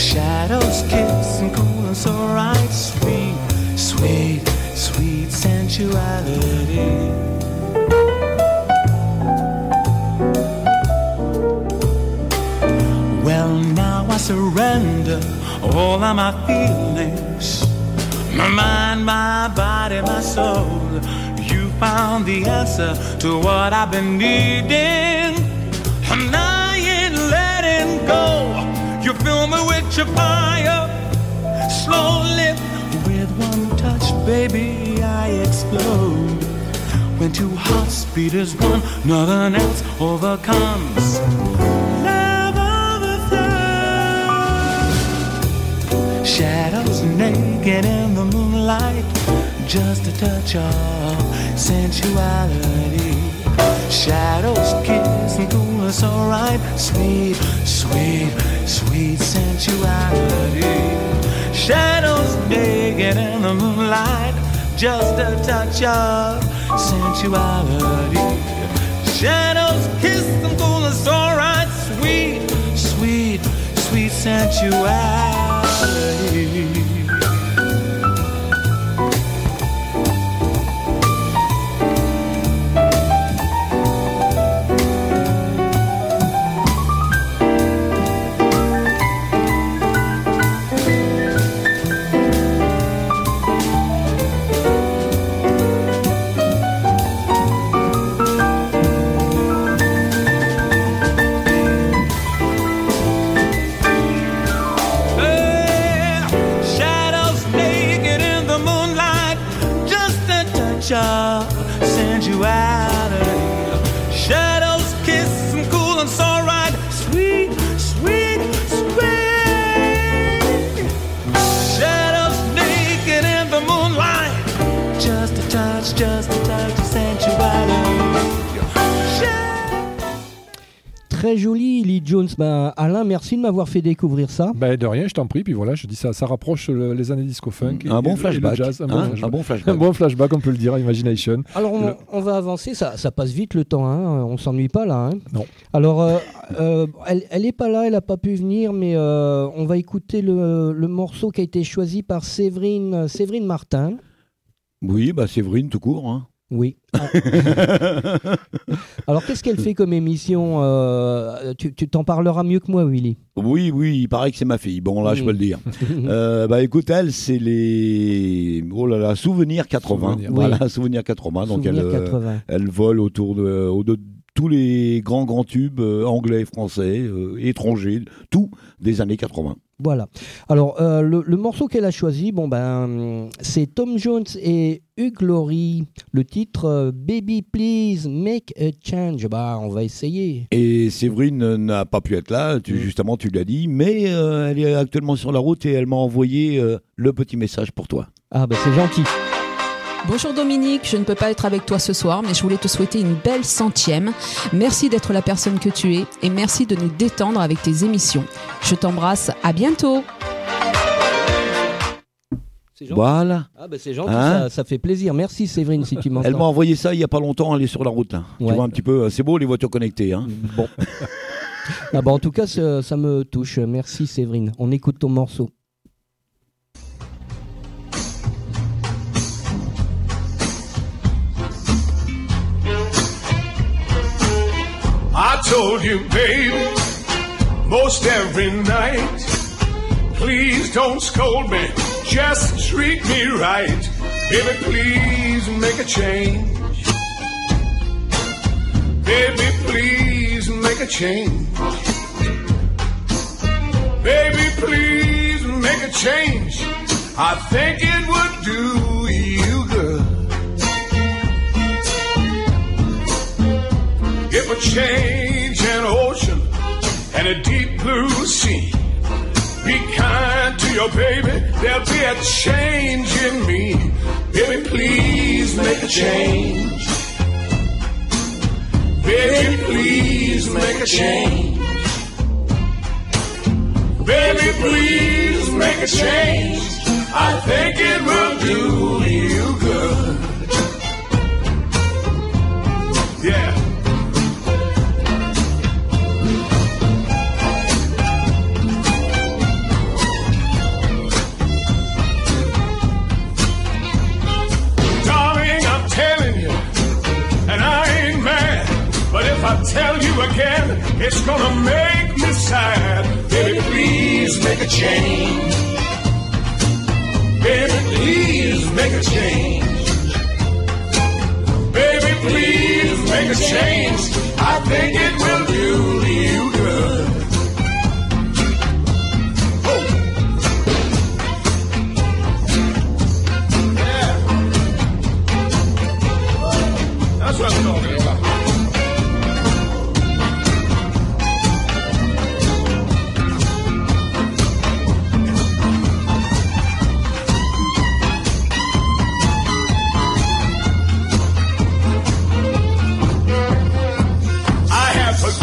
Shadows kiss and cool and so right. Sweet, sweet, sweet sensuality. Well, now I surrender all of my feelings my mind, my body, my soul You found the answer to what I've been needing. And I ain't letting go. You fill me with your fire. Slowly, with one touch, baby, I explode. When two hearts beat as one, nothing else overcomes. Love overflows. Shadows naked in the moonlight just a touch of sensuality. Shadows kiss and cool us alright. Sweet, sweet, sweet sensuality. Shadows naked in the moonlight. Just a touch of sensuality. Shadows kiss and cool us alright. Sweet, sweet, sweet sensuality. Très joli, Lee Jones. Ben, Alain, merci de m'avoir fait découvrir ça. Ben, de rien, je t'en prie. Puis voilà, je dis ça, ça rapproche les années disco funk. Un, bon flashback. jazz, un, bon flashback. un, bon flashback. *laughs* Un bon flashback, on peut le dire, Imagination. Alors, on, va avancer. Ça, ça, passe vite le temps. Hein. On s'ennuie pas là. Hein. Non. Alors, euh, euh, elle, elle est pas là, elle a pas pu venir, mais euh, on va écouter le, le, morceau qui a été choisi par Séverine, Séverine Martin. Oui, bah Séverine tout court. Hein. Oui. *laughs* Alors, qu'est-ce qu'elle fait comme émission euh, Tu t'en parleras mieux que moi, Willy. Oui, oui, il paraît que c'est ma fille. Bon, là, je peux le dire. *laughs* Euh, bah, écoute, elle, c'est les oh là là, souvenirs 80. Voilà, souvenirs 80. Donc, elle, euh, elle vole autour de, de tous les grands grands tubes anglais, français, étrangers, tout des années 80. Voilà. Alors, euh, le, morceau qu'elle a choisi, bon ben, c'est Tom Jones et Hugh Laurie. Le titre euh, Baby Please Make a Change. Bah, on va essayer. Et Séverine n'a pas pu être là, tu, mm. justement, tu l'as dit, mais euh, elle est actuellement sur la route et elle m'a envoyé le petit message pour toi. Ah, bah, c'est gentil. Bonjour Dominique, je ne peux pas être avec toi ce soir, mais je voulais te souhaiter une belle centième. Merci d'être la personne que tu es et merci de nous détendre avec tes émissions. Je t'embrasse, à bientôt. Voilà. Ah bah c'est gentil, hein ça, fait plaisir. Merci Séverine si tu m'entends. Elle m'a envoyé ça il n'y a pas longtemps, elle est sur la route. Tu vois un petit peu, euh, c'est beau les voitures connectées. Hein. Bon. *laughs* ah bah en tout cas, ça me touche. Merci Séverine. On écoute ton morceau. I told you, baby, most every night. Please don't scold me, just treat me right. Baby, please make a change. Baby, please make a change. Baby, please make a change. I think it would do you It would change an ocean and a deep blue sea. Be kind to your baby, there'll be a change in me. Baby, please make a change. Baby, please make a change. Baby, please make a change. I think it will do you good. Yeah. It's gonna make me sad. Baby, please make a change. Baby, please make a change. Baby, please make a change. I think it will do you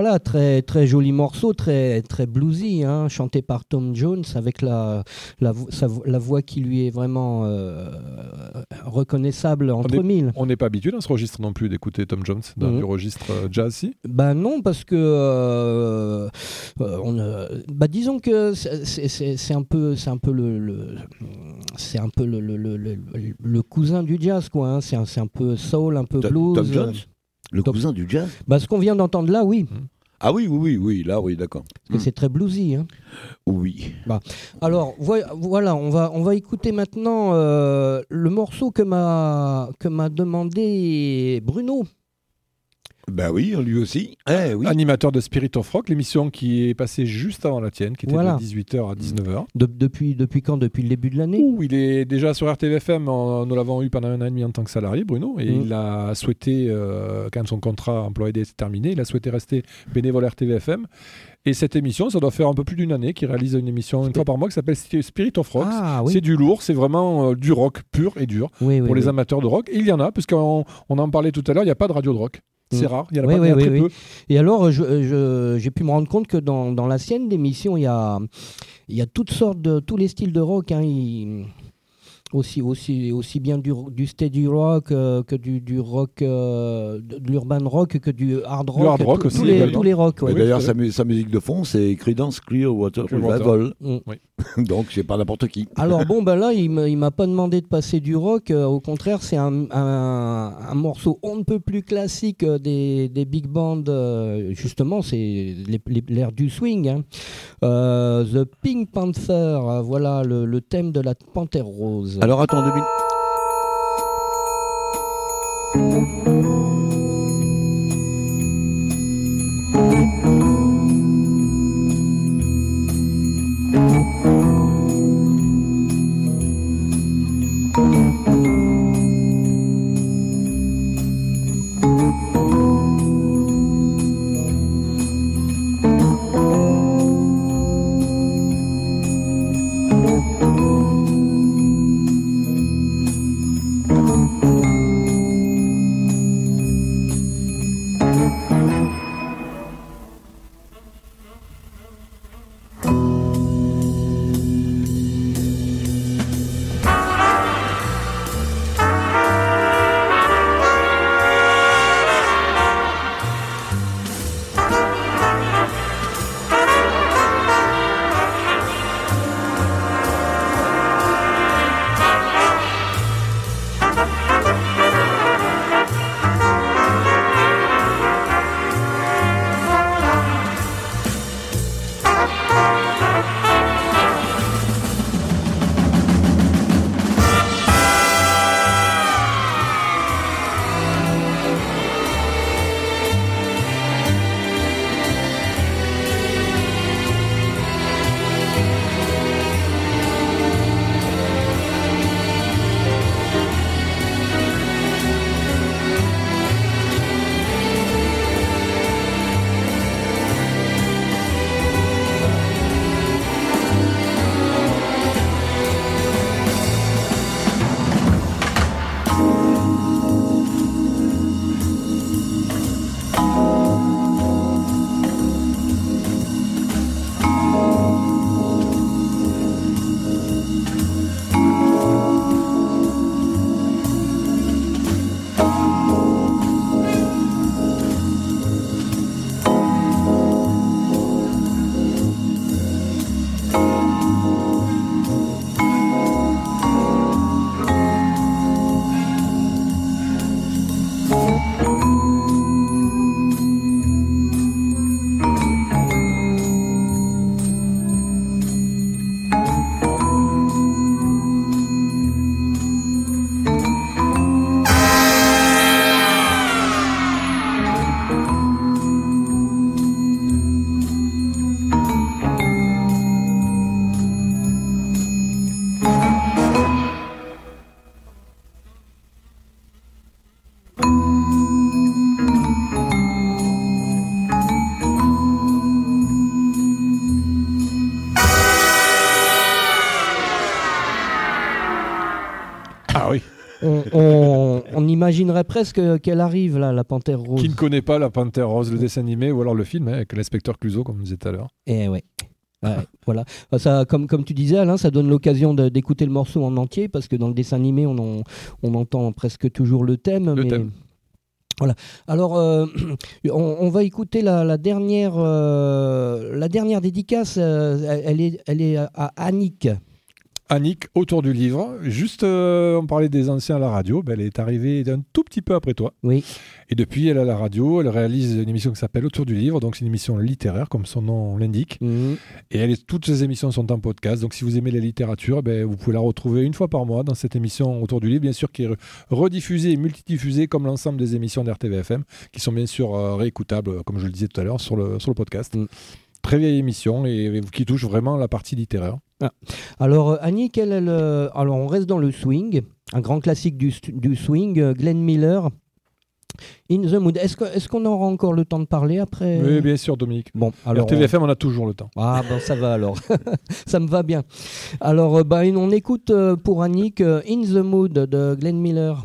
Voilà, très, très joli morceau, très, très bluesy, hein, chanté par Tom Jones avec la, la, la voix qui lui est vraiment euh, reconnaissable entre mille. On n'est pas habitué dans ce registre non plus d'écouter Tom Jones, dans le mhm. registre euh, jazz, si Ben non, parce que euh, on, bah disons que c'est un peu, c'est un peu le, c'est un peu le, le, le, cousin du jazz, quoi. Hein. C'est un, un, peu soul, un peu blues. Tom Jones? Le cousin du jazz bah, Ce qu'on vient d'entendre là, oui. Mmh. Ah oui, oui, oui, oui, là, oui, d'accord. Parce que c'est très bluesy. Hein. Oui. Bah, alors, voilà, on va, on va écouter maintenant euh, le morceau que m'a demandé Bruno. Ben oui, lui aussi. Eh, oui. Animateur de Spirit of Rock, l'émission qui est passée juste avant la tienne, qui était de 18h à 19h. depuis, depuis quand? Depuis le début de l'année? Il est déjà sur RTVFM, nous l'avons eu pendant un an et demi en tant que salarié, Bruno, et mm. il a souhaité, euh, quand son contrat employé est terminé, il a souhaité rester bénévole RTVFM. Et cette émission, ça doit faire un peu plus d'une année qu'il réalise une émission une fois par mois qui s'appelle Spirit of Rock. Ah, c'est du lourd, c'est vraiment euh, du rock pur et dur pour les amateurs de rock. Et il y en a, puisqu'on on en parlait tout à l'heure, il n'y a pas de radio de rock. C'est mm. rare, il y en a, pas, très peu. Et alors, j'ai pu me rendre compte que dans, dans la sienne d'émission, il y a, il y a toutes sortes de, tous les styles de rock. Hein, aussi, aussi, aussi bien du, du steady rock euh, que du, du rock, euh, de l'urban rock que du hard rock. hard rock aussi, tous, les, tous les rocks. D'ailleurs, sa, sa, musique de fond, c'est Creedence Clearwater Revival. Mm. *laughs* Donc, c'est pas n'importe qui. Alors, bon, ben là, il m'a pas demandé de passer du rock. Euh, au contraire, c'est un, un, un, morceau on ne peut plus classique des, des big bands. justement, c'est l'air du swing. Hein. The Pink Panther, voilà le, le thème de la panthère rose. Alors attends deux imaginerait presque qu'elle arrive là, la Panthère Rose. Qui ne connaît pas la Panthère Rose, le dessin animé ou alors le film hein, avec l'inspecteur Cluzo, comme on disait tout à l'heure. Eh ouais. *laughs* voilà. Ça, comme, comme tu disais, Alain, ça donne l'occasion d'écouter le morceau en entier parce que dans le dessin animé, on, on entend presque toujours le thème. Le thème. Voilà. Alors, euh, *clears throat* on, va écouter la, dernière, euh, la dernière dédicace. Euh, elle, est, elle est à Annick. Annick autour du livre. Juste, euh, on parlait des anciens à la radio. Ben, elle est arrivée un tout petit peu après toi. Oui. Et depuis, elle a la radio. Elle réalise une émission qui s'appelle Autour du livre. Donc, c'est une émission littéraire, comme son nom l'indique. Mhm. Et elle, toutes ces émissions sont en podcast. Donc, si vous aimez la littérature, ben, vous pouvez la retrouver une fois par mois dans cette émission Autour du livre, bien sûr, qui est rediffusée et multidiffusée comme l'ensemble des émissions d'RTVFM, qui sont bien sûr euh, réécoutables, comme je le disais tout à l'heure, sur le, sur le podcast. Mm. Très vieille émission et qui touche vraiment la partie littéraire. Ah. Alors, euh, Annie, quel est le... Alors, on reste dans le swing, un grand classique du, du swing, euh, Glenn Miller. In the Mood. Est-ce qu'on aura encore le temps de parler après? Oui, bien sûr, Dominique. Bon, alors. TVFM, on... a toujours le temps. Ah, ben ça va alors. *laughs* ça me va bien. Alors, bah, on écoute pour Annick In the Mood de Glenn Miller.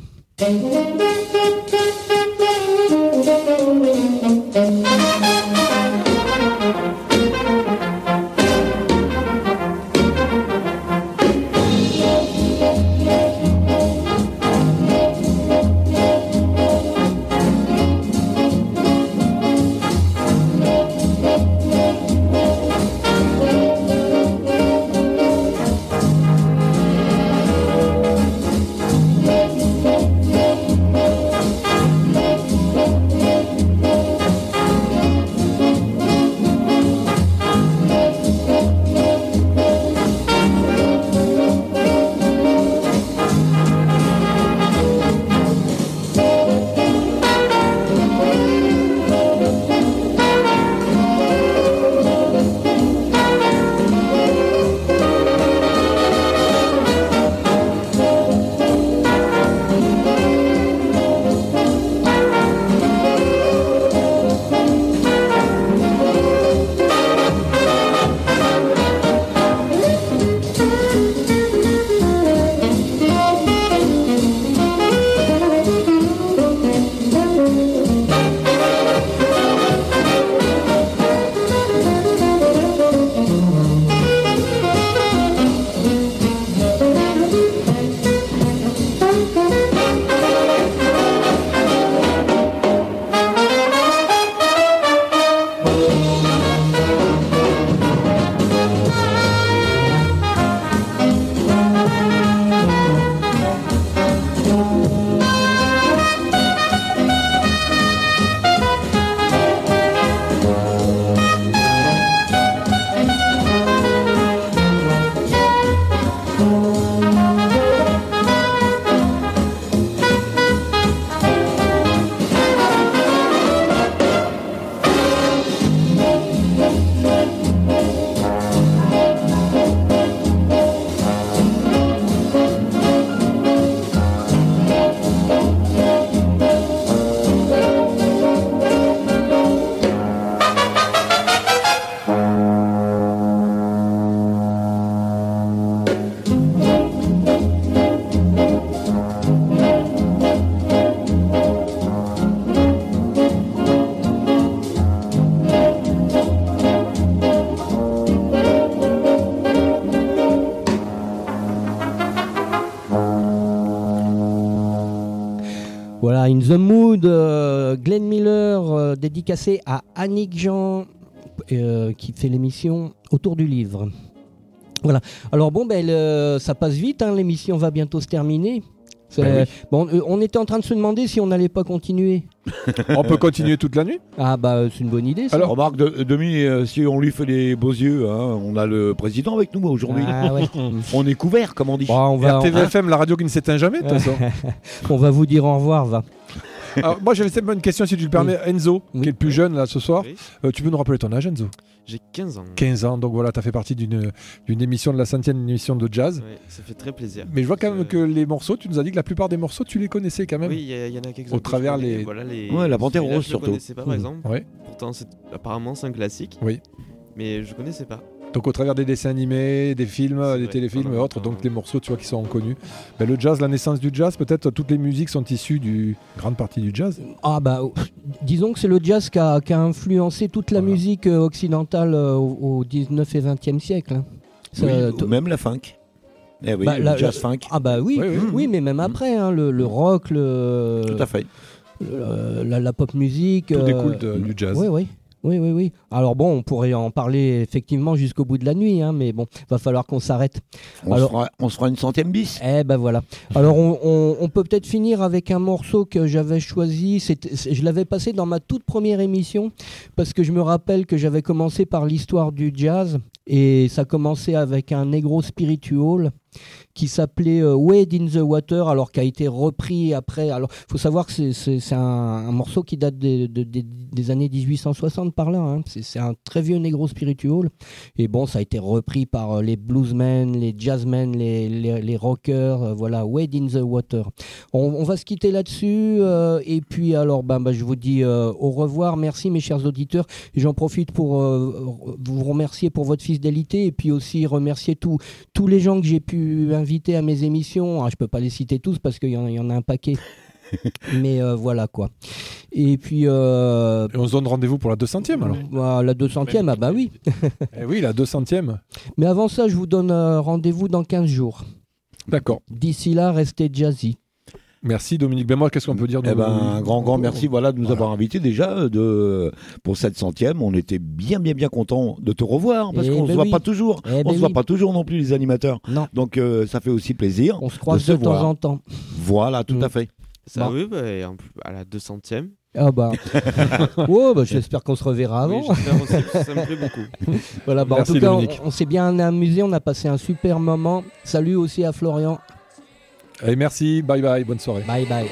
The Mood, euh, Glenn Miller, euh, dédicacé à Annick Jean, euh, qui fait l'émission autour du livre. Voilà. Alors bon, ben, ça passe vite, hein, l'émission va bientôt se terminer. Ben bon, on était en train de se demander si on n'allait pas continuer. *laughs* on peut continuer toute la nuit? Ah bah c'est une bonne idée. Alors remarque, de, demi, si on lui fait les beaux yeux, hein, on a le président avec nous aujourd'hui. Ah *laughs* on est couvert, comme on dit. on va, TVFM, la radio qui ne s'éteint jamais de toute façon. *laughs* on va vous dire au revoir, va. Alors, moi, j'avais une question, si tu le permets. Enzo, qui est le plus jeune là ce soir, euh, tu peux nous rappeler ton âge, Enzo? J'ai 15 ans. 15 ans, donc voilà, tu as fait partie d'une émission de la centième émission de jazz. Oui, ça fait très plaisir. Mais je vois quand même que les morceaux, tu nous as dit que la plupart des morceaux, tu les connaissais quand même. Oui, il y, en a quelques-uns. Au travers les... Voilà, les... Ouais, la Panthère Rose surtout. Je connaissais pas, par exemple. Ouais. Pourtant, apparemment, c'est un classique. Oui. Mais je connaissais pas. Donc au travers des dessins animés, des films, des téléfilms et autres, donc les morceaux tu vois qui sont connus. Ben, le jazz, la naissance du jazz, peut-être toutes les musiques sont issues du grande partie du jazz. Ah bah disons que c'est le jazz qui a, influencé toute la musique euh, occidentale euh, au, 19 et 20e siècle. Hein. même la funk. Eh oui, bah, le jazz funk. Ah bah oui, oui, mais même après, hein, le, rock, le. Tout à fait. la, pop musique. Tout découle du jazz. Oui, oui. Oui, oui, oui. Alors bon, on pourrait en parler effectivement jusqu'au bout de la nuit, hein, mais bon, va falloir qu'on s'arrête. On, se fera, on se fera une centième bis. Eh ben voilà. Alors on, peut peut-être finir avec un morceau que j'avais choisi. Je l'avais passé dans ma toute première émission parce que je me rappelle que j'avais commencé par l'histoire du jazz et ça commençait avec un negro spiritual qui s'appelait euh, Wade in the Water, alors qui a été repris après. Alors, faut savoir que c'est un, morceau qui date des, des années 1860 par là. Hein. C'est un très vieux negro spiritual. Et bon, ça a été repris par euh, les bluesmen, les jazzmen, les, les, rockers. Euh, voilà, Wade in the Water. On, va se quitter là-dessus. et puis, alors, ben, ben je vous dis au revoir. Merci, mes chers auditeurs. J'en profite pour vous remercier pour votre fidélité et puis aussi remercier tous les gens que j'ai pu inviter à mes émissions. Ah, je peux pas les citer tous parce qu'il y, y, en a un paquet. *laughs* Mais euh, voilà quoi. Et puis. Euh, Et on se donne rendez-vous pour la 200e alors bah, La 200e, ah bah oui. *laughs* Eh oui, la 200e. Mais avant ça, je vous donne euh, rendez-vous dans 15 jours. D'accord. D'ici là, restez jazzy. Merci Dominique moi Qu'est-ce qu'on peut dire eh ben, Un grand, grand merci voilà, de nous avoir invités déjà de, pour cette centième. On était bien, bien, bien contents de te revoir parce eh qu'on ne se ben voit pas toujours. Eh on ne ben se voit pas toujours non plus, les animateurs. Non. Donc euh, ça fait aussi plaisir. On se croise de, temps en temps. Voilà, tout à mm. fait. Ça, oui, bah, à la 200e. Ah bah. *laughs* oh, bah j'espère qu'on se reverra avant. Oui, ça me plaît *laughs* beaucoup. voilà, bah, en tout cas, on, on s'est bien amusé, on a passé un super moment. Salut aussi à Florian. Allez, merci, bye bye, bonne soirée. Bye bye.